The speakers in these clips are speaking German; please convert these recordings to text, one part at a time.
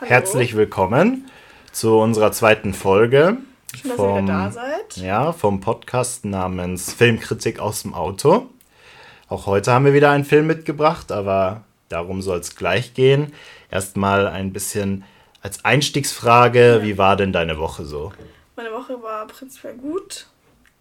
Herzlich willkommen zu unserer zweiten Folge. Schön, dass ihr da seid. Ja, vom Podcast namens Filmkritik aus dem Auto. Auch heute haben wir wieder einen Film mitgebracht, aber darum soll es gleich gehen. Erstmal ein bisschen als Einstiegsfrage, ja. wie war denn deine Woche so? Meine Woche war prinzipiell gut,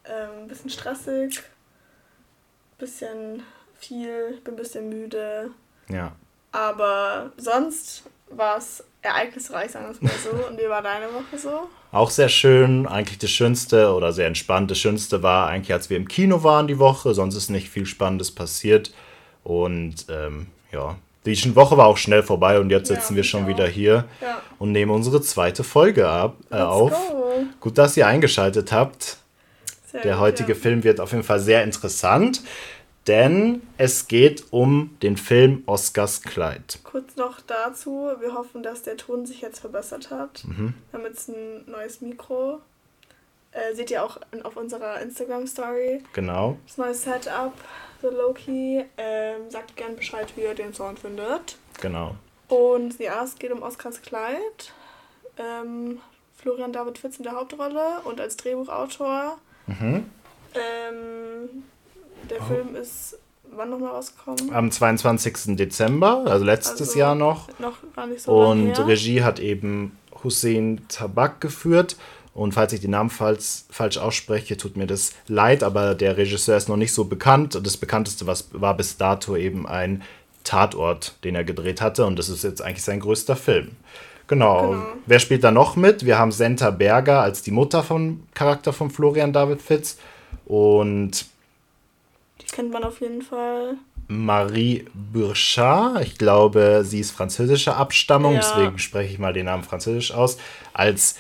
ähm, ein bisschen stressig, ein bisschen viel, bin ein bisschen müde. Ja. Aber sonst war es ereignisreich, sagen wir es mal so. Und wie war deine Woche so? Auch sehr schön. Eigentlich das Schönste oder sehr entspannt. Das Schönste war eigentlich, als wir im Kino waren die Woche. Sonst ist nicht viel Spannendes passiert. Und ähm, ja, die Woche war auch schnell vorbei und jetzt sitzen ja, wir schon auch. wieder hier ja. und nehmen unsere zweite Folge ab, äh, auf. Go. Gut, dass ihr eingeschaltet habt. Sehr Der heutige ja. Film wird auf jeden Fall sehr interessant denn es geht um den Film Oscars Kleid. Kurz noch dazu, wir hoffen, dass der Ton sich jetzt verbessert hat. Mhm. Wir haben jetzt ein neues Mikro. Äh, seht ihr auch auf unserer Instagram-Story. Genau. Das neue Setup, The Loki. Ähm, sagt gern Bescheid, wie ihr den Sound findet. Genau. Und ja, es geht um Oscars Kleid. Ähm, Florian David Fitz in der Hauptrolle und als Drehbuchautor. Mhm. Ähm, der oh. Film ist wann nochmal rausgekommen? Am 22. Dezember, also letztes also Jahr noch. Noch gar nicht so Und Regie hat eben Hussein Tabak geführt. Und falls ich den Namen falsch, falsch ausspreche, tut mir das leid, aber der Regisseur ist noch nicht so bekannt. Das bekannteste was war bis dato eben ein Tatort, den er gedreht hatte. Und das ist jetzt eigentlich sein größter Film. Genau. genau. Wer spielt da noch mit? Wir haben Senta Berger als die Mutter vom Charakter von Florian David Fitz. Und kennt man auf jeden Fall. Marie Burchard, ich glaube, sie ist französischer Abstammung, ja. deswegen spreche ich mal den Namen französisch aus, als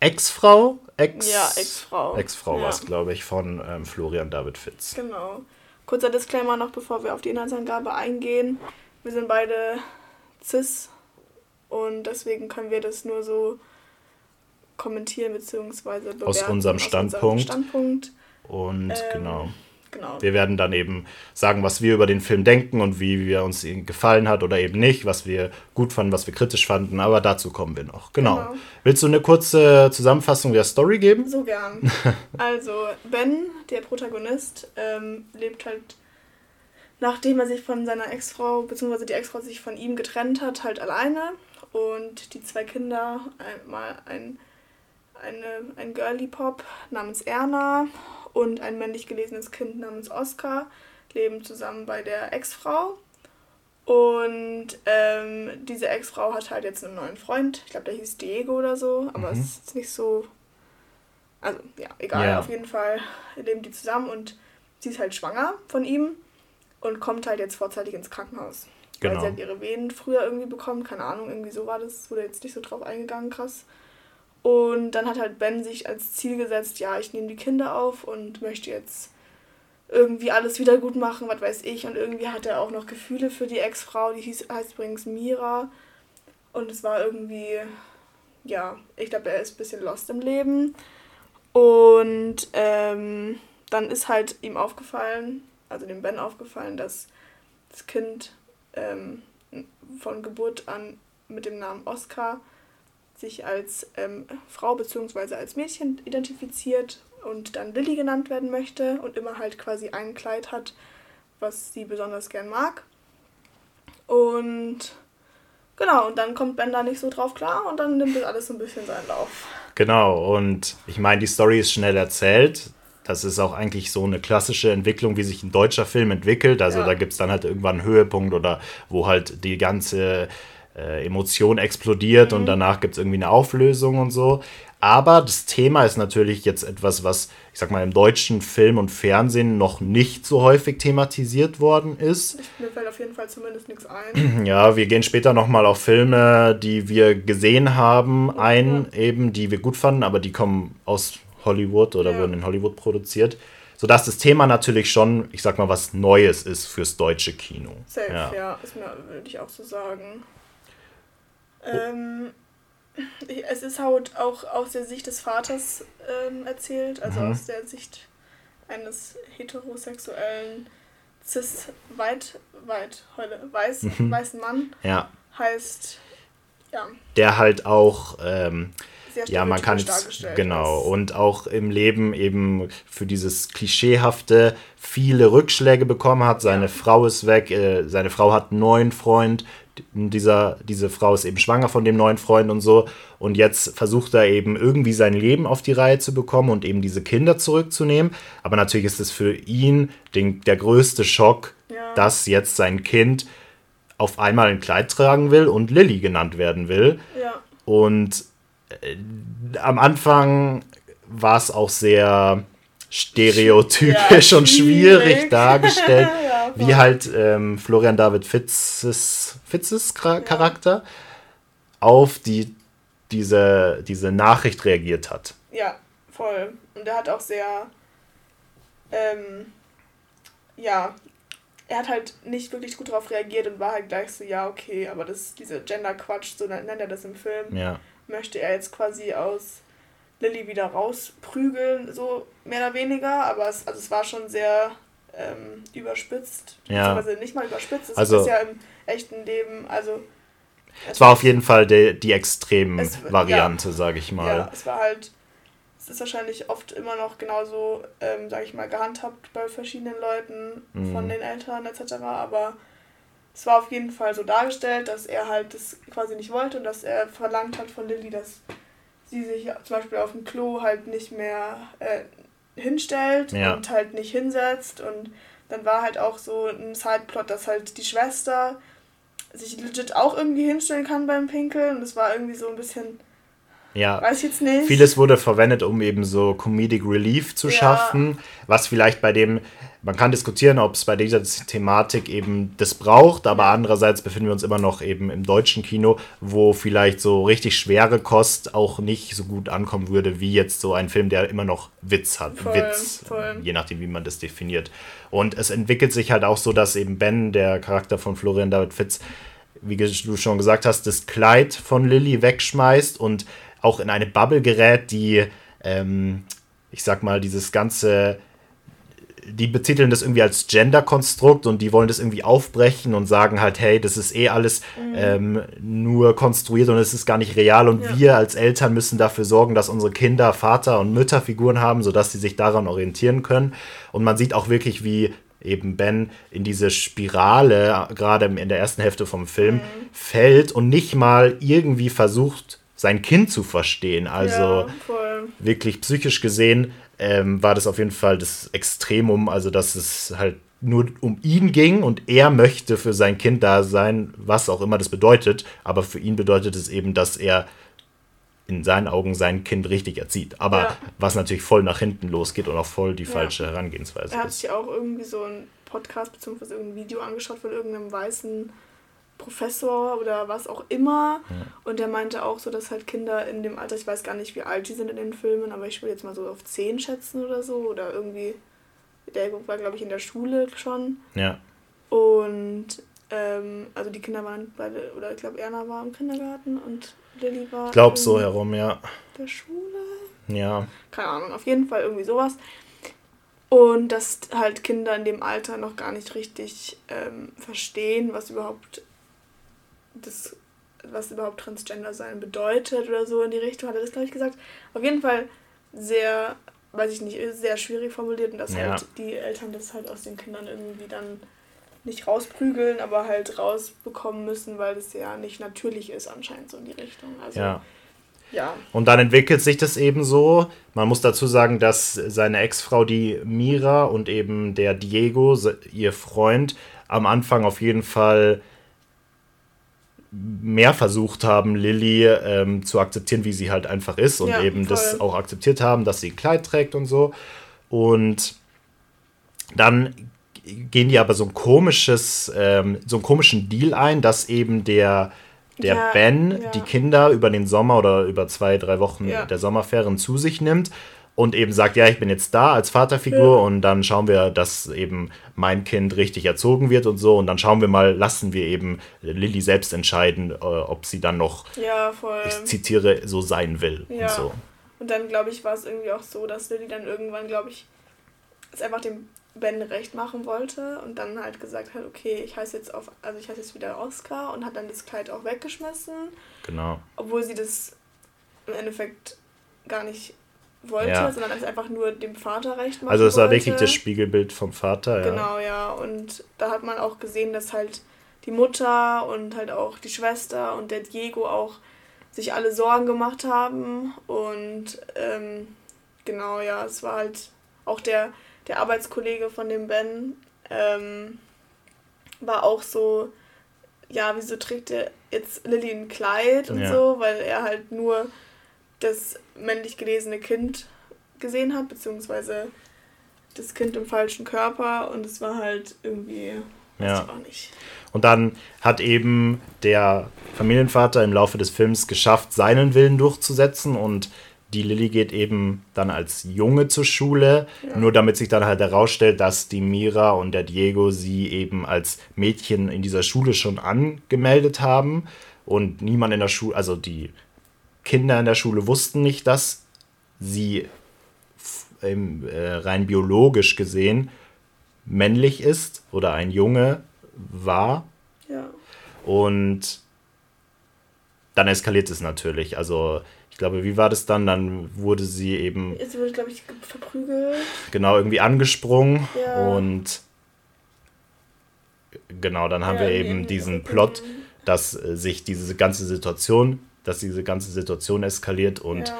Ex-Frau, Ex, ja, Ex-Frau, Ex-Frau ja. war es, glaube ich, von ähm, Florian David Fitz. Genau. Kurzer Disclaimer noch, bevor wir auf die Inhaltsangabe eingehen. Wir sind beide cis und deswegen können wir das nur so kommentieren bzw. Aus unserem Standpunkt. Aus unserem Standpunkt. Und ähm, genau. Genau. Wir werden dann eben sagen, was wir über den Film denken und wie wir uns ihn gefallen hat oder eben nicht, was wir gut fanden, was wir kritisch fanden, aber dazu kommen wir noch. Genau. genau. Willst du eine kurze Zusammenfassung der Story geben? So gern. also, Ben, der Protagonist, ähm, lebt halt, nachdem er sich von seiner Ex-Frau, beziehungsweise die Ex-Frau sich von ihm getrennt hat, halt alleine. Und die zwei Kinder, einmal ein, eine, ein Girly-Pop namens Erna und ein männlich gelesenes Kind namens Oscar leben zusammen bei der Ex-Frau. Und ähm, diese Ex-Frau hat halt jetzt einen neuen Freund. Ich glaube, der hieß Diego oder so, aber mhm. es ist nicht so. Also, ja, egal. Ja. Auf jeden Fall leben die zusammen und sie ist halt schwanger von ihm und kommt halt jetzt vorzeitig ins Krankenhaus. Genau. Weil sie hat ihre Venen früher irgendwie bekommen. Keine Ahnung, irgendwie so war das. Wurde jetzt nicht so drauf eingegangen, krass. Und dann hat halt Ben sich als Ziel gesetzt, ja, ich nehme die Kinder auf und möchte jetzt irgendwie alles wieder gut machen, was weiß ich. Und irgendwie hat er auch noch Gefühle für die Ex-Frau, die hieß, heißt übrigens Mira. Und es war irgendwie, ja, ich glaube, er ist ein bisschen lost im Leben. Und ähm, dann ist halt ihm aufgefallen, also dem Ben aufgefallen, dass das Kind ähm, von Geburt an mit dem Namen Oscar sich als ähm, Frau bzw. als Mädchen identifiziert und dann Lilly genannt werden möchte und immer halt quasi ein Kleid hat, was sie besonders gern mag. Und genau, und dann kommt Ben da nicht so drauf klar und dann nimmt das alles so ein bisschen seinen Lauf. Genau, und ich meine, die Story ist schnell erzählt. Das ist auch eigentlich so eine klassische Entwicklung, wie sich ein deutscher Film entwickelt. Also ja. da gibt es dann halt irgendwann einen Höhepunkt oder wo halt die ganze äh, Emotion explodiert mhm. und danach gibt es irgendwie eine Auflösung und so. Aber das Thema ist natürlich jetzt etwas, was, ich sag mal, im deutschen Film und Fernsehen noch nicht so häufig thematisiert worden ist. Mir fällt auf jeden Fall zumindest nichts ein. Ja, wir gehen später nochmal auf Filme, die wir gesehen haben, ein, ja. eben, die wir gut fanden, aber die kommen aus Hollywood oder ja. wurden in Hollywood produziert. Sodass das Thema natürlich schon, ich sag mal, was Neues ist fürs deutsche Kino. Safe, ja, ja ist mir, würde ich auch so sagen. Ähm, es ist halt auch aus der Sicht des Vaters ähm, erzählt, also mhm. aus der Sicht eines heterosexuellen cis weit weit heute weiß, mhm. weißen Mann. Ja. Heißt ja. der halt auch ähm, ja, man kann jetzt, genau und auch im Leben eben für dieses klischeehafte viele Rückschläge bekommen hat. Seine ja. Frau ist weg, äh, seine Frau hat einen neuen Freund. Dieser, diese Frau ist eben schwanger von dem neuen Freund und so. Und jetzt versucht er eben irgendwie sein Leben auf die Reihe zu bekommen und eben diese Kinder zurückzunehmen. Aber natürlich ist es für ihn den, der größte Schock, ja. dass jetzt sein Kind auf einmal ein Kleid tragen will und Lilly genannt werden will. Ja. Und äh, am Anfang war es auch sehr stereotypisch ja, und schwierig dargestellt, ja, wie halt ähm, Florian David Fitzes, Fitzes Charakter auf die, diese, diese Nachricht reagiert hat. Ja, voll. Und er hat auch sehr, ähm, ja, er hat halt nicht wirklich gut darauf reagiert und war halt gleich so, ja, okay, aber das, diese Gender-Quatsch, so nennt er das im Film. Ja möchte er jetzt quasi aus Lilly wieder rausprügeln, so mehr oder weniger. Aber es, also es war schon sehr ähm, überspitzt. Ja. Beziehungsweise nicht mal überspitzt. Es also, ist ja im echten Leben, also. Es war auf jeden Fall die, die Extrem-Variante, ja, sage ich mal. Ja, es war halt. Es ist wahrscheinlich oft immer noch genauso, ähm, sage ich mal, gehandhabt bei verschiedenen Leuten, mhm. von den Eltern etc. Aber es war auf jeden Fall so dargestellt, dass er halt das quasi nicht wollte und dass er verlangt hat von Lilly, dass sie sich zum Beispiel auf dem Klo halt nicht mehr äh, hinstellt ja. und halt nicht hinsetzt. Und dann war halt auch so ein Sideplot, dass halt die Schwester sich legit auch irgendwie hinstellen kann beim Pinkeln. Und es war irgendwie so ein bisschen ja. Weiß jetzt nicht. Vieles wurde verwendet, um eben so Comedic Relief zu ja. schaffen, was vielleicht bei dem, man kann diskutieren, ob es bei dieser Thematik eben das braucht, aber andererseits befinden wir uns immer noch eben im deutschen Kino, wo vielleicht so richtig schwere Kost auch nicht so gut ankommen würde, wie jetzt so ein Film, der immer noch Witz hat. Voll, Witz, voll. je nachdem, wie man das definiert. Und es entwickelt sich halt auch so, dass eben Ben, der Charakter von Florian David Fitz, wie du schon gesagt hast, das Kleid von Lilly wegschmeißt und auch in eine Bubble gerät, die, ähm, ich sag mal, dieses ganze, die betiteln das irgendwie als Gender-Konstrukt und die wollen das irgendwie aufbrechen und sagen halt, hey, das ist eh alles mhm. ähm, nur konstruiert und es ist gar nicht real und ja. wir als Eltern müssen dafür sorgen, dass unsere Kinder Vater- und Mütterfiguren haben, sodass sie sich daran orientieren können. Und man sieht auch wirklich, wie eben Ben in diese Spirale, gerade in der ersten Hälfte vom Film, mhm. fällt und nicht mal irgendwie versucht, sein Kind zu verstehen. Also ja, wirklich psychisch gesehen ähm, war das auf jeden Fall das Extremum, also dass es halt nur um ihn ging und er möchte für sein Kind da sein, was auch immer das bedeutet. Aber für ihn bedeutet es eben, dass er in seinen Augen sein Kind richtig erzieht. Aber ja. was natürlich voll nach hinten losgeht und auch voll die ja. falsche Herangehensweise er hat sich auch irgendwie so ein Podcast bzw. irgendein Video angeschaut von irgendeinem weißen Professor oder was auch immer. Ja. Und der meinte auch so, dass halt Kinder in dem Alter, ich weiß gar nicht, wie alt die sind in den Filmen, aber ich würde jetzt mal so auf 10 schätzen oder so. Oder irgendwie, der war, glaube ich, in der Schule schon. Ja. Und ähm, also die Kinder waren beide, oder ich glaube, Erna war im Kindergarten und Lilly war. Ich glaube so herum, ja. Der Schule? Ja. Keine Ahnung, auf jeden Fall irgendwie sowas. Und dass halt Kinder in dem Alter noch gar nicht richtig ähm, verstehen, was überhaupt das, was überhaupt Transgender sein bedeutet oder so in die Richtung, hat er das, glaube ich, gesagt. Auf jeden Fall sehr, weiß ich nicht, sehr schwierig formuliert und dass ja. halt die Eltern das halt aus den Kindern irgendwie dann nicht rausprügeln, aber halt rausbekommen müssen, weil das ja nicht natürlich ist anscheinend so in die Richtung. Also, ja. Ja. Und dann entwickelt sich das eben so. Man muss dazu sagen, dass seine Ex-Frau, die Mira und eben der Diego, ihr Freund, am Anfang auf jeden Fall mehr versucht haben, Lilly ähm, zu akzeptieren, wie sie halt einfach ist und ja, eben voll. das auch akzeptiert haben, dass sie ein Kleid trägt und so. Und dann gehen die aber so ein komisches, ähm, so einen komischen Deal ein, dass eben der, der ja, Ben ja. die Kinder über den Sommer oder über zwei, drei Wochen der Sommerferien zu sich nimmt und eben sagt, ja, ich bin jetzt da als Vaterfigur ja. und dann schauen wir, dass eben mein Kind richtig erzogen wird und so und dann schauen wir mal, lassen wir eben Lilly selbst entscheiden, äh, ob sie dann noch, ja, ich zitiere, so sein will ja. und so. Und dann, glaube ich, war es irgendwie auch so, dass Lilly dann irgendwann, glaube ich, es einfach dem Ben recht machen wollte und dann halt gesagt hat, okay, ich heiße jetzt auf, also ich heiße jetzt wieder Oscar und hat dann das Kleid auch weggeschmissen. Genau. Obwohl sie das im Endeffekt gar nicht wollte, ja. sondern es einfach nur dem Vater recht machen Also es war wollte. wirklich das Spiegelbild vom Vater, ja. Genau, ja. Und da hat man auch gesehen, dass halt die Mutter und halt auch die Schwester und der Diego auch sich alle Sorgen gemacht haben. Und ähm, genau, ja, es war halt auch der, der Arbeitskollege von dem Ben, ähm, war auch so, ja, wieso trägt er jetzt Lilly ein Kleid und ja. so, weil er halt nur das männlich gelesene Kind gesehen hat, beziehungsweise das Kind im falschen Körper und es war halt irgendwie, ja. ich auch nicht. Und dann hat eben der Familienvater im Laufe des Films geschafft, seinen Willen durchzusetzen und die Lilly geht eben dann als Junge zur Schule, ja. nur damit sich dann halt herausstellt, dass die Mira und der Diego sie eben als Mädchen in dieser Schule schon angemeldet haben und niemand in der Schule, also die Kinder in der Schule wussten nicht, dass sie ähm, äh, rein biologisch gesehen männlich ist oder ein Junge war. Ja. Und dann eskaliert es natürlich. Also ich glaube, wie war das dann? Dann wurde sie eben. Sie wurde, glaube ich, verprügelt. Genau, irgendwie angesprungen. Ja. Und genau, dann haben ja, wir eben diesen Plot, dass äh, sich diese ganze Situation, dass diese ganze Situation eskaliert und ja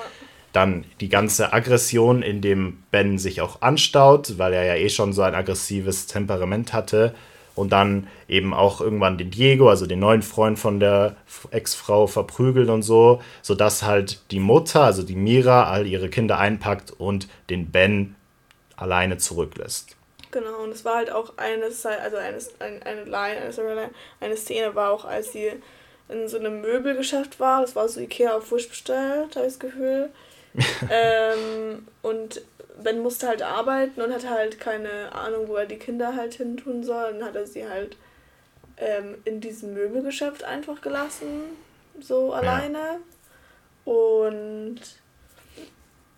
dann die ganze Aggression, in dem Ben sich auch anstaut, weil er ja eh schon so ein aggressives Temperament hatte. Und dann eben auch irgendwann den Diego, also den neuen Freund von der Ex-Frau, verprügelt und so, sodass halt die Mutter, also die Mira, all ihre Kinder einpackt und den Ben alleine zurücklässt. Genau, und es war halt auch eine, also eine, eine Line, eine, eine Szene war auch, als sie in so einem Möbelgeschäft war, das war so Ikea auf Wusch bestellt, habe ich das Gefühl. ähm, und Ben musste halt arbeiten und hatte halt keine Ahnung, wo er die Kinder halt hin tun soll. Dann hat er sie halt ähm, in diesem Möbelgeschäft einfach gelassen, so alleine. Ja. Und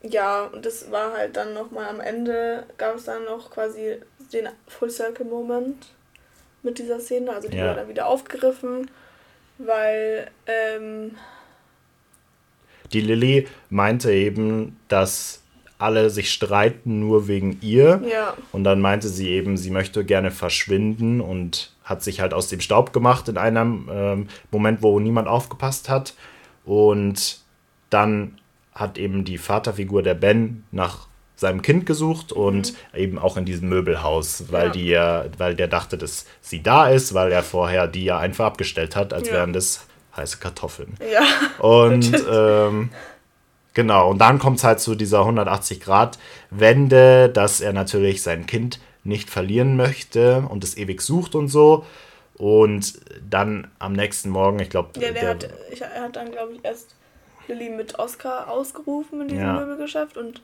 ja, und das war halt dann nochmal am Ende, gab es dann noch quasi den Full Circle Moment mit dieser Szene. Also die ja. wurde dann wieder aufgegriffen, weil ähm, die Lilly meinte eben, dass alle sich streiten nur wegen ihr. Ja. Und dann meinte sie eben, sie möchte gerne verschwinden und hat sich halt aus dem Staub gemacht in einem ähm, Moment, wo niemand aufgepasst hat. Und dann hat eben die Vaterfigur der Ben nach seinem Kind gesucht und mhm. eben auch in diesem Möbelhaus, weil ja. die ja, weil der dachte, dass sie da ist, weil er vorher die ja einfach abgestellt hat, als ja. wären das heiße Kartoffeln. Ja. Und ähm, genau, und dann kommt es halt zu dieser 180-Grad-Wende, dass er natürlich sein Kind nicht verlieren möchte und es ewig sucht und so. Und dann am nächsten Morgen, ich glaube. Ja, der, der hat, ich, er hat dann, glaube ich, erst Lilly mit Oscar ausgerufen in diesem ja. Möbelgeschäft und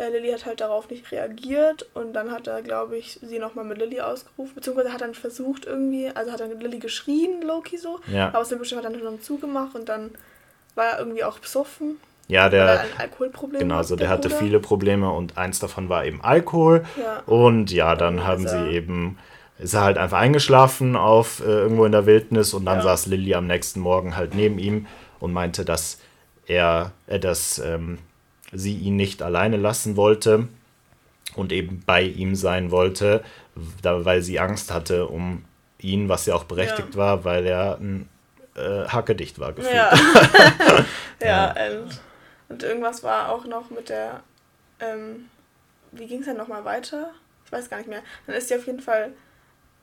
äh, Lilly hat halt darauf nicht reagiert und dann hat er, glaube ich, sie nochmal mit Lilly ausgerufen, beziehungsweise hat dann versucht irgendwie, also hat dann mit Lilly geschrien, Loki so, ja. aber aus dem Bestimmt hat er dann zugemacht und dann war er irgendwie auch besoffen. Ja, der ein Alkoholproblem. Genau, so der, der hatte Bruder. viele Probleme und eins davon war eben Alkohol. Ja. Und ja, dann und haben sie eben, ist er halt einfach eingeschlafen auf äh, irgendwo in der Wildnis und dann ja. saß Lilly am nächsten Morgen halt neben ihm und meinte, dass er, äh, dass ähm, sie ihn nicht alleine lassen wollte und eben bei ihm sein wollte, weil sie Angst hatte um ihn, was ja auch berechtigt ja. war, weil er ein äh, hackedicht war gefühlt. Ja, ja, ja. Und, und, irgendwas war auch noch mit der, ähm, wie ging es dann nochmal weiter? Ich weiß gar nicht mehr. Dann ist sie auf jeden Fall,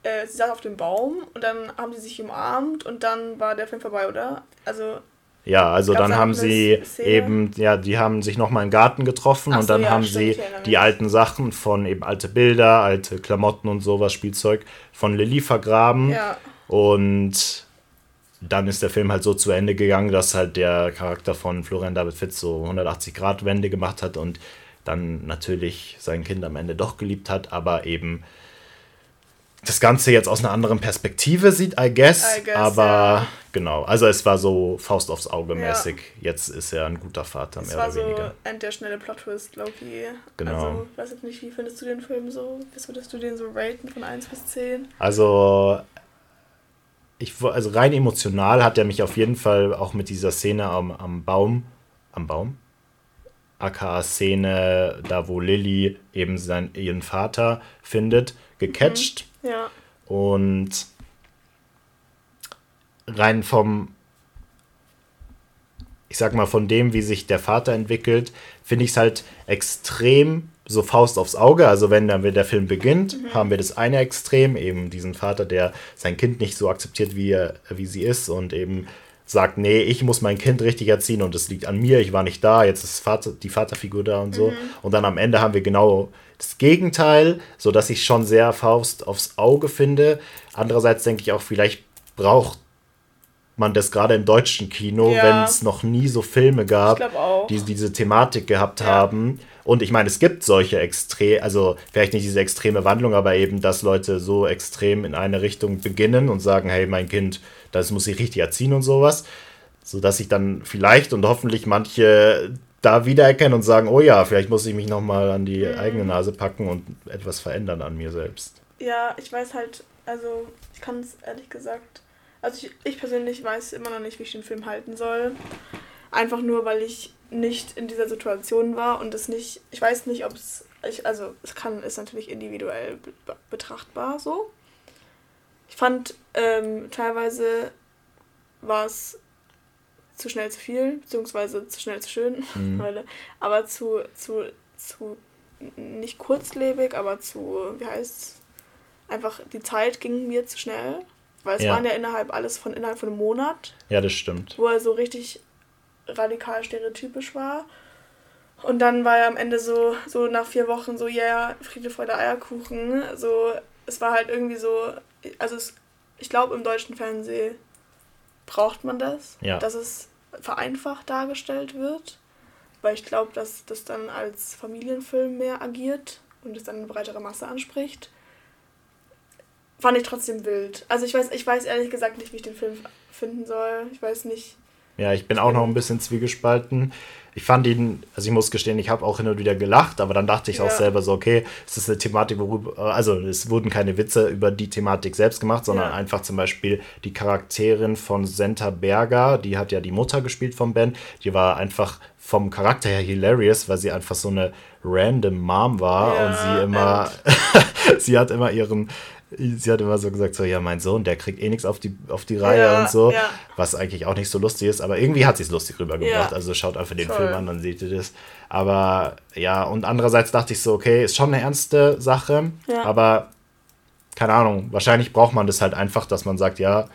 äh, sie saß auf dem Baum und dann haben sie sich umarmt und dann war der Film vorbei, oder? Also ja, also dann haben sie Szene? eben, ja, die haben sich nochmal im Garten getroffen Ach und dann so, ja, haben stimmt, sie die alten Sachen von eben alte Bilder, alte Klamotten und sowas, Spielzeug von Lilly vergraben. Ja. Und dann ist der Film halt so zu Ende gegangen, dass halt der Charakter von Florian David Fitz so 180 Grad Wende gemacht hat und dann natürlich sein Kind am Ende doch geliebt hat, aber eben das Ganze jetzt aus einer anderen Perspektive sieht, I guess. I guess aber ja. genau, also es war so Faust aufs Auge mäßig. Ja. Jetzt ist er ein guter Vater, es mehr war oder weniger. So ein der schnelle Plot-Twist, Loki. Genau. Also, weiß jetzt nicht, wie findest du den Film so? Wie würdest du den so raten von 1 bis 10? Also, ich, also rein emotional hat er mich auf jeden Fall auch mit dieser Szene am, am Baum, am Baum? aka Szene, da wo Lilly eben seinen, ihren Vater findet, gecatcht. Mhm. Ja. Und rein vom, ich sag mal, von dem, wie sich der Vater entwickelt, finde ich es halt extrem so Faust aufs Auge. Also wenn dann der Film beginnt, mhm. haben wir das eine Extrem, eben diesen Vater, der sein Kind nicht so akzeptiert, wie, er, wie sie ist und eben sagt, nee, ich muss mein Kind richtig erziehen und es liegt an mir, ich war nicht da, jetzt ist Vater, die Vaterfigur da und so. Mhm. Und dann am Ende haben wir genau das Gegenteil, sodass ich schon sehr Faust aufs Auge finde. Andererseits denke ich auch, vielleicht braucht man das gerade im deutschen Kino, ja. wenn es noch nie so Filme gab, die diese Thematik gehabt ja. haben. Und ich meine, es gibt solche extrem, also vielleicht nicht diese extreme Wandlung, aber eben, dass Leute so extrem in eine Richtung beginnen und sagen, hey, mein Kind, das muss ich richtig erziehen und sowas. Sodass ich dann vielleicht und hoffentlich manche da wiedererkennen und sagen, oh ja, vielleicht muss ich mich nochmal an die mhm. eigene Nase packen und etwas verändern an mir selbst. Ja, ich weiß halt, also ich kann es ehrlich gesagt, also ich, ich persönlich weiß immer noch nicht, wie ich den Film halten soll. Einfach nur, weil ich nicht in dieser Situation war und es nicht, ich weiß nicht, ob es, ich, also es kann, ist natürlich individuell betrachtbar so. Ich fand ähm, teilweise war es zu schnell zu viel, beziehungsweise zu schnell zu schön, mhm. aber zu, zu, zu nicht kurzlebig, aber zu, wie heißt es, einfach die Zeit ging mir zu schnell, weil es ja. waren ja innerhalb alles von innerhalb von einem Monat. Ja, das stimmt. Wo er so richtig radikal stereotypisch war. Und dann war er am Ende so, so nach vier Wochen so, ja, yeah, Friede, Freude, Eierkuchen. So, es war halt irgendwie so, also es, ich glaube, im deutschen Fernsehen braucht man das, ja. dass es vereinfacht dargestellt wird. Weil ich glaube, dass das dann als Familienfilm mehr agiert und es dann eine breitere Masse anspricht. Fand ich trotzdem wild. Also ich weiß, ich weiß ehrlich gesagt nicht, wie ich den Film finden soll. Ich weiß nicht, ja, ich bin auch noch ein bisschen zwiegespalten. Ich fand ihn, also ich muss gestehen, ich habe auch hin und wieder gelacht, aber dann dachte ich ja. auch selber so, okay, es ist eine Thematik, worüber, also es wurden keine Witze über die Thematik selbst gemacht, sondern ja. einfach zum Beispiel die Charakterin von Senta Berger, die hat ja die Mutter gespielt von Ben, die war einfach vom Charakter her hilarious, weil sie einfach so eine random Mom war ja, und sie immer, sie hat immer ihren sie hat immer so gesagt, so, ja, mein Sohn, der kriegt eh nichts auf die, auf die Reihe ja, und so, ja. was eigentlich auch nicht so lustig ist, aber irgendwie hat sie es lustig rübergebracht, ja. also schaut einfach den Toll. Film an, dann seht ihr das. Aber ja, und andererseits dachte ich so, okay, ist schon eine ernste Sache, aber keine Ahnung, wahrscheinlich braucht man das halt einfach, dass man sagt, ja,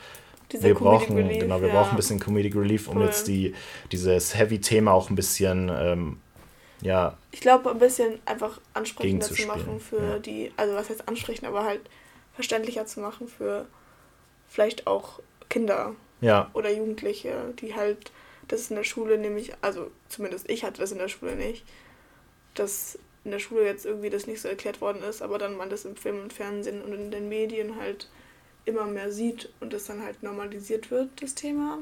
Diese wir brauchen, Relief, genau, wir brauchen ein bisschen Comedic Relief, um cool. jetzt die, dieses Heavy-Thema auch ein bisschen ähm, ja. Ich glaube, ein bisschen einfach ansprechender zu machen für die, also was heißt ansprechen, aber halt verständlicher zu machen für vielleicht auch Kinder ja. oder Jugendliche, die halt das in der Schule nämlich, also zumindest ich hatte das in der Schule nicht, dass in der Schule jetzt irgendwie das nicht so erklärt worden ist, aber dann man das im Film und Fernsehen und in den Medien halt immer mehr sieht und es dann halt normalisiert wird, das Thema,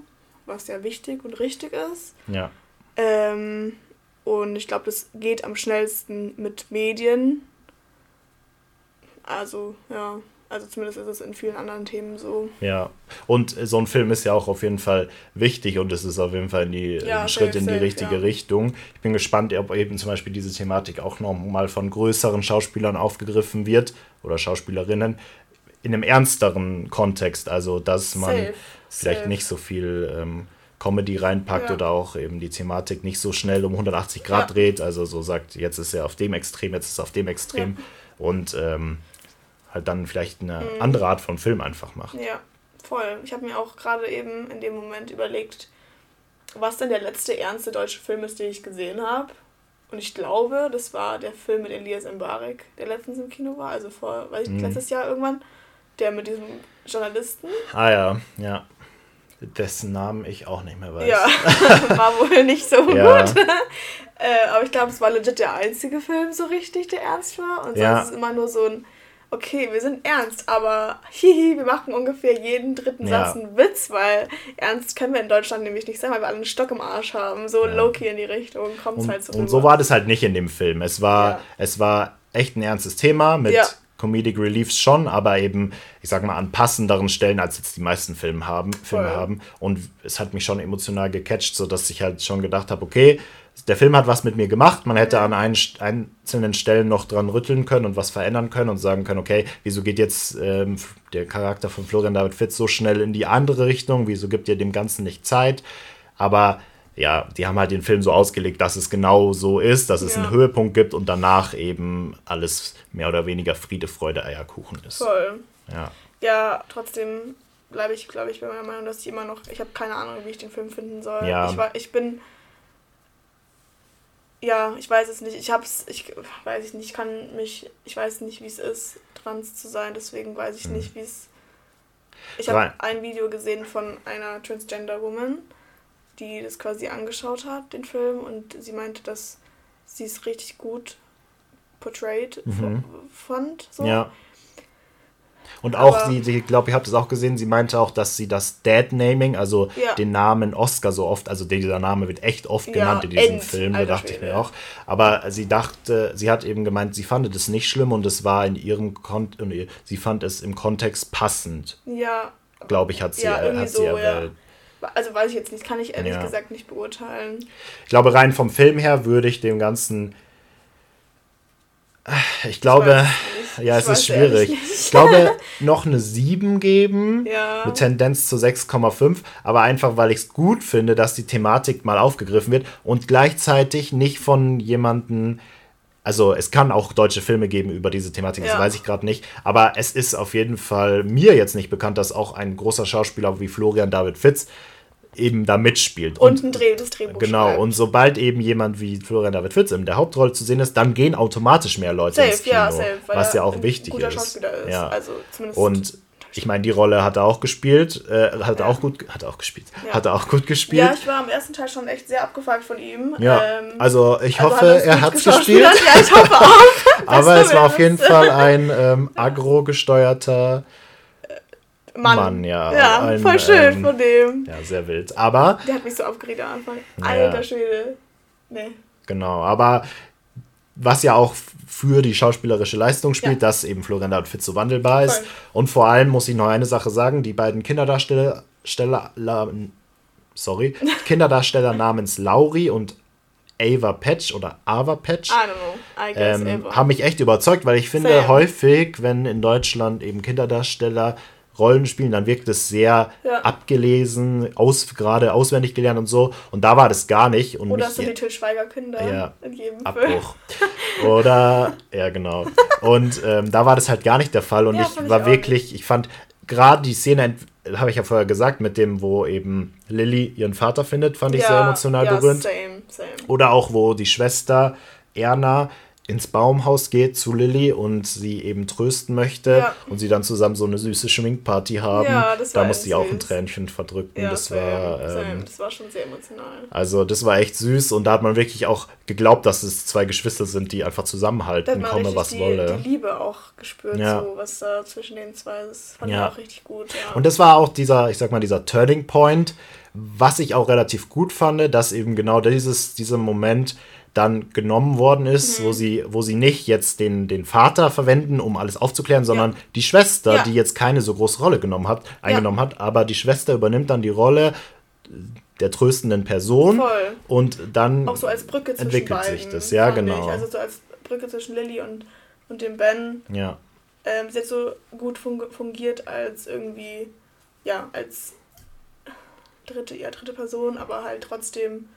was ja wichtig und richtig ist. Ja. Ähm, und ich glaube, das geht am schnellsten mit Medien. Also, ja. Also zumindest ist es in vielen anderen Themen so. Ja, und so ein Film ist ja auch auf jeden Fall wichtig und es ist auf jeden Fall die, ja, ein Schritt in die safe, richtige ja. Richtung. Ich bin gespannt, ob eben zum Beispiel diese Thematik auch nochmal von größeren Schauspielern aufgegriffen wird oder Schauspielerinnen in einem ernsteren Kontext. Also, dass man safe, vielleicht safe. nicht so viel ähm, Comedy reinpackt ja. oder auch eben die Thematik nicht so schnell um 180 Grad dreht. Also so sagt, jetzt ist er auf dem Extrem, jetzt ist er auf dem Extrem. Und ähm, halt dann vielleicht eine mhm. andere Art von Film einfach macht. Ja, voll. Ich habe mir auch gerade eben in dem Moment überlegt, was denn der letzte ernste deutsche Film ist, den ich gesehen habe. Und ich glaube, das war der Film mit Elias Mbarek, der letztens im Kino war, also vor, weiß ich, mhm. letztes Jahr irgendwann, der mit diesem Journalisten. Ah ja, ja. Dessen Namen ich auch nicht mehr weiß. Ja, war wohl nicht so ja. gut. äh, aber ich glaube, es war legit der einzige Film so richtig, der ernst war. Und sonst ja. ist immer nur so ein okay, wir sind ernst, aber hihi, wir machen ungefähr jeden dritten ja. Satz einen Witz, weil ernst können wir in Deutschland nämlich nicht sein, weil wir alle einen Stock im Arsch haben. So ja. low-key in die Richtung kommt es halt so. Und so war das halt nicht in dem Film. Es war, ja. es war echt ein ernstes Thema mit Comedic Reliefs schon, aber eben, ich sag mal, an passenderen Stellen, als jetzt die meisten Filme haben. Filme haben. Und es hat mich schon emotional gecatcht, sodass ich halt schon gedacht habe, okay, der Film hat was mit mir gemacht. Man hätte an ein, einzelnen Stellen noch dran rütteln können und was verändern können und sagen können, okay, wieso geht jetzt ähm, der Charakter von Florian David Fitz so schnell in die andere Richtung? Wieso gibt ihr dem Ganzen nicht Zeit? Aber ja, die haben halt den Film so ausgelegt, dass es genau so ist, dass es ja. einen Höhepunkt gibt und danach eben alles mehr oder weniger Friede, Freude, Eierkuchen ist. Voll. Ja. Ja, trotzdem bleibe ich, glaube ich, bei meiner Meinung, dass ich immer noch, ich habe keine Ahnung, wie ich den Film finden soll. Ja. Ich, war, ich bin, ja, ich weiß es nicht. Ich hab's, ich weiß ich nicht, ich kann mich, ich weiß nicht, wie es ist, trans zu sein, deswegen weiß ich hm. nicht, wie es. Ich habe ein Video gesehen von einer Transgender Woman die das quasi angeschaut hat, den Film, und sie meinte, dass sie es richtig gut portrayed mhm. fand. So. Ja. Und auch, sie, ich glaube, ihr habt es auch gesehen, sie meinte auch, dass sie das Dad-Naming, also ja. den Namen Oscar so oft, also dieser Name wird echt oft ja, genannt in diesem End, Film, da dachte ich mir auch. Aber sie dachte, sie hat eben gemeint, sie fand es nicht schlimm und es war in ihrem Kon sie fand es im Kontext passend. Ja. Glaube ich, hat sie, ja, hat sie so, erwähnt. Also weiß ich jetzt nicht, kann ich ehrlich gesagt nicht beurteilen. Ich glaube, rein vom Film her würde ich dem Ganzen. Ich glaube, ich ja, es ist schwierig. Ich glaube, noch eine 7 geben, ja. mit Tendenz zu 6,5, aber einfach, weil ich es gut finde, dass die Thematik mal aufgegriffen wird und gleichzeitig nicht von jemandem also es kann auch deutsche Filme geben über diese Thematik, das ja. weiß ich gerade nicht. Aber es ist auf jeden Fall mir jetzt nicht bekannt, dass auch ein großer Schauspieler wie Florian David Fitz eben da mitspielt. Und, und ein Dreh, das Drehbuch Genau, schreibt. und sobald eben jemand wie Florian David Fitz in der Hauptrolle zu sehen ist, dann gehen automatisch mehr Leute safe, ins Kino, ja, safe, was ja auch wichtig ist. ist. Ja. Also zumindest und ich meine, die Rolle hat er auch gespielt, äh, hat er ja. auch gut, hat auch gespielt, ja. hat er auch gut gespielt. Ja, ich war am ersten Teil schon echt sehr abgefragt von ihm. Ja, ähm, also ich also hoffe, hat er hat es gespielt. Ja, ich hoffe auch. Aber es war auf jeden Fall ein ähm, agro-gesteuerter Mann. Mann, ja. Ja, ein, voll schön ähm, von dem. Ja, sehr wild. Aber. Der hat mich so aufgeregt am Anfang. Alter Schwede. Nee. Genau, aber was ja auch für die schauspielerische Leistung spielt, ja. dass eben Florian David Fitz so wandelbar ist. Voll. Und vor allem muss ich noch eine Sache sagen: die beiden Kinderdarsteller, Steller, sorry, Kinderdarsteller namens Lauri und Ava Patch oder Ava Patch I don't know. I guess ähm, haben mich echt überzeugt, weil ich finde Same. häufig, wenn in Deutschland eben Kinderdarsteller Rollen spielen, dann wirkt es sehr ja. abgelesen, aus, gerade auswendig gelernt und so. Und da war das gar nicht. Und Oder mich, so Schweiger Kinder ja, in jedem Abbruch. Oder, ja genau. Und ähm, da war das halt gar nicht der Fall. Und ja, ich war ich wirklich, nicht. ich fand gerade die Szene, habe ich ja vorher gesagt, mit dem, wo eben Lilly ihren Vater findet, fand ich sehr emotional berührend. Same, same. Oder auch, wo die Schwester Erna ins Baumhaus geht zu Lilly und sie eben trösten möchte ja. und sie dann zusammen so eine süße Schminkparty haben. Ja, das da musste sie auch ein Tränchen verdrücken. Ja, das, same, war, ähm, das war schon sehr emotional. Also das war echt süß und da hat man wirklich auch geglaubt, dass es zwei Geschwister sind, die einfach zusammenhalten, komme was die, wolle. die Liebe auch gespürt, so was da zwischen den zwei ist. Fand ja. ich auch richtig gut. Und das war auch dieser, ich sag mal, dieser Turning Point, was ich auch relativ gut fand, dass eben genau dieses, dieser Moment dann genommen worden ist, mhm. wo sie, wo sie nicht jetzt den, den Vater verwenden, um alles aufzuklären, sondern ja. die Schwester, ja. die jetzt keine so große Rolle genommen hat, eingenommen ja. hat, aber die Schwester übernimmt dann die Rolle der tröstenden Person Voll. und dann auch so als Brücke zwischen entwickelt beiden, sich das, ja genau. Ich. Also so als Brücke zwischen Lilly und, und dem Ben. Ja. Ähm, sie hat so gut fungiert als irgendwie, ja, als dritte, ja, dritte Person, aber halt trotzdem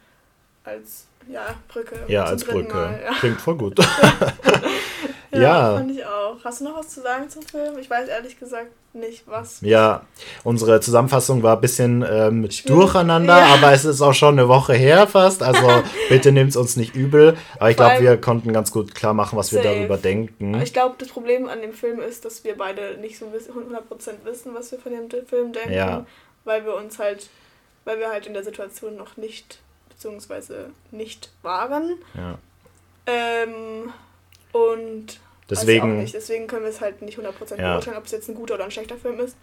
als ja, Brücke. Ja, als Brücke. Mal, ja. Klingt voll gut. ja, ja, fand ich auch. Hast du noch was zu sagen zum Film? Ich weiß ehrlich gesagt nicht, was. Ja, unsere Zusammenfassung war ein bisschen ähm, durcheinander, ja. aber es ist auch schon eine Woche her fast. Also bitte nehmt es uns nicht übel. Aber ich glaube, wir konnten ganz gut klar machen, was safe. wir darüber denken. Ich glaube, das Problem an dem Film ist, dass wir beide nicht so 100% wissen, was wir von dem Film denken. Ja. Weil wir uns halt, weil wir halt in der Situation noch nicht beziehungsweise nicht waren. Ja. Ähm, und Deswegen, nicht. Deswegen können wir es halt nicht 100% Ja. beurteilen, ob es jetzt ein guter oder ein schlechter Film ist.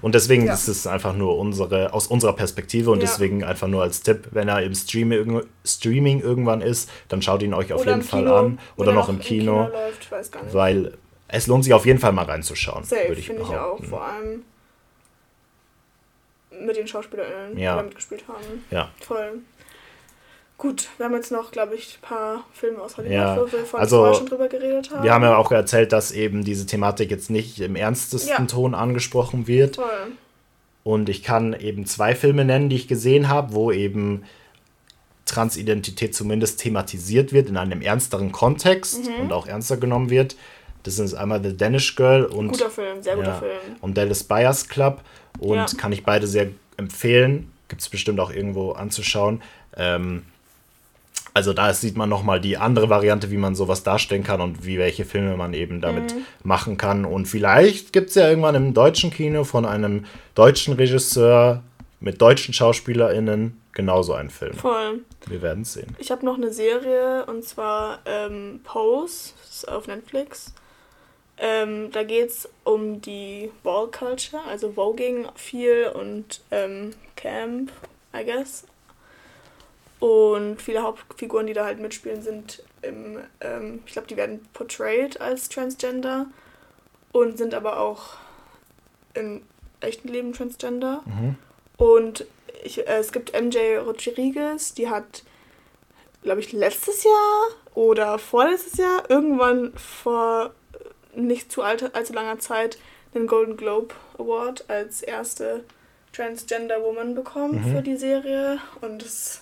Und deswegen Ja. ist es einfach nur unsere, aus unserer Perspektive und Ja. deswegen einfach nur als Tipp, wenn er im Stream, Streaming irgendwann ist, dann schaut ihn euch auf Oder jeden Fall Kino, an. Oder er noch im Kino, läuft, gar nicht. weil es lohnt sich auf jeden Fall mal reinzuschauen, Safe, würde ich finde ich auch. Vor allem mit den SchauspielerInnen, Ja. die da mitgespielt haben. Ja. Voll. Gut, wir haben jetzt noch, glaube ich, ein paar Filme aus Hollywood, Ja, wo wir vorhin also, vorher schon drüber geredet haben. Wir haben ja auch erzählt, dass eben diese Thematik jetzt nicht im ernstesten Ja. Ton angesprochen wird. Voll. Und ich kann eben zwei Filme nennen, die ich gesehen habe, wo eben Transidentität zumindest thematisiert wird in einem ernsteren Kontext Mhm. und auch ernster genommen wird. Das sind einmal The Danish Girl und, Guter Film, sehr guter ja, Film. und Dallas Buyers Club. Und Ja. kann ich beide sehr empfehlen. Gibt es bestimmt auch irgendwo anzuschauen. Ähm, also da sieht man nochmal die andere Variante, wie man sowas darstellen kann und wie welche Filme man eben damit Mhm. machen kann. Und vielleicht gibt es ja irgendwann im deutschen Kino von einem deutschen Regisseur mit deutschen SchauspielerInnen genauso einen Film. Voll. Wir werden sehen. Ich habe noch eine Serie und zwar ähm, Pose auf Netflix. Ähm, da geht es um die Ball Culture, also Voging viel und ähm, Camp, I guess. Und viele Hauptfiguren, die da halt mitspielen, sind im, ähm, ich glaube, die werden portrayed als Transgender und sind aber auch im echten Leben Transgender. Mhm. Und ich, äh, es gibt MJ Rodriguez, die hat, glaube ich, letztes Jahr oder vorletztes Jahr irgendwann vor nicht zu alt, allzu langer Zeit den Golden Globe Award als erste Transgender Woman bekommen Mhm. für die Serie. Und das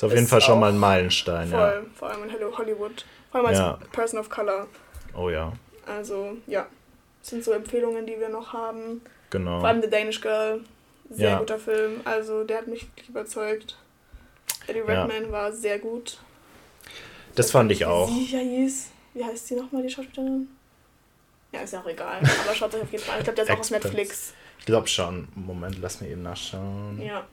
Ist auf jeden Ist Fall schon mal ein Meilenstein, voll, ja. vor allem in Hello- Hollywood. Vor allem als Ja. Person of Color. Oh ja, Also, ja. Das sind so Empfehlungen, die wir noch haben. genau. Vor allem The Danish Girl. Sehr Ja. guter Film. Also der hat mich wirklich überzeugt. Eddie Ja. Redmayne war sehr gut. Das fand ich auch. Wie sie ja hieß. Wie heißt sie nochmal, die Schauspielerin? Ja, ist ja auch egal. Aber schaut euch auf jeden Fall an. Ich glaube, der ist auch Experts. Netflix. Ich glaube schon. Moment, lass mir eben nachschauen. Ja.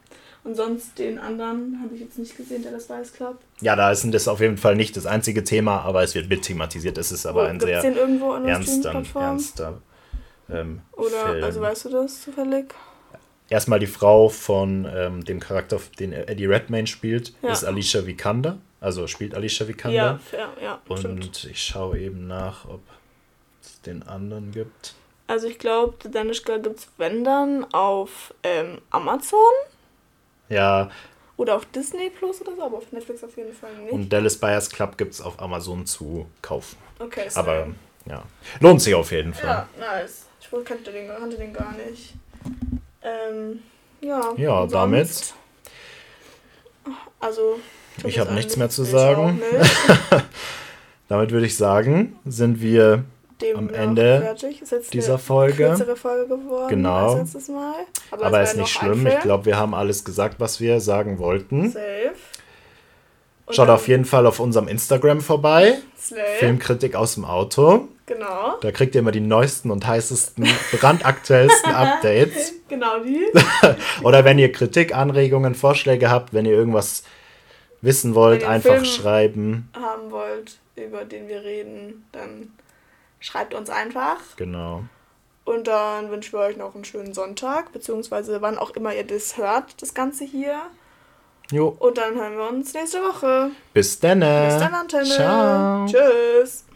Und sonst den anderen habe ich jetzt nicht gesehen, der das weiß Club. Ja, da ist das auf jeden Fall nicht das einzige Thema, aber es wird mit thematisiert. Es ist aber ein Gibt es sehr ernster, ernster ähm, Oder, Film. also weißt du das zufällig? Erstmal die Frau von ähm, dem Charakter, den Eddie Redmayne spielt, Ja. ist Alicia Vikander. Also spielt Alicia Ja, Vikander. ja, ja, stimmt. Und ich schaue eben nach, ob es den anderen gibt. Also ich glaube, The Danish Girl gibt es, wenn dann, auf ähm, Amazon Ja, oder auf Disney Plus oder so, aber auf Netflix auf jeden Fall nicht. und Dallas Buyers Club gibt es auf Amazon zu kaufen. okay, so. Aber ja, lohnt sich auf jeden Fall. Ja, nice. Ich kannte den, kannte den gar nicht. Ähm, ja. Ja, damit- Also. Ich würde hab nichts mehr zu ich sagen. Damit würde ich sagen, sind wir Dem Am Ende fertig. Ist jetzt dieser eine Folge. kürzere Folge geworden Genau. Aber, Aber es ist nicht schlimm. Ich glaube, wir haben alles gesagt, was wir sagen wollten. Safe. Und Schaut auf jeden Fall auf unserem Instagram vorbei. Slay. Filmkritik aus dem Auto. Genau. Da kriegt ihr immer die neuesten und heißesten, brandaktuellsten Updates. Genau die. Oder wenn ihr Kritik, Anregungen, Vorschläge habt, wenn ihr irgendwas wissen wollt, einfach Film- schreiben. haben wollt, über den wir reden, dann schreibt uns einfach. Genau. Und dann wünschen wir euch noch einen schönen Sonntag, beziehungsweise wann auch immer ihr das hört, das Ganze hier. Jo, Und dann hören wir uns nächste Woche. bis dann. Bis dann, Antenne. Ciao. Tschüss.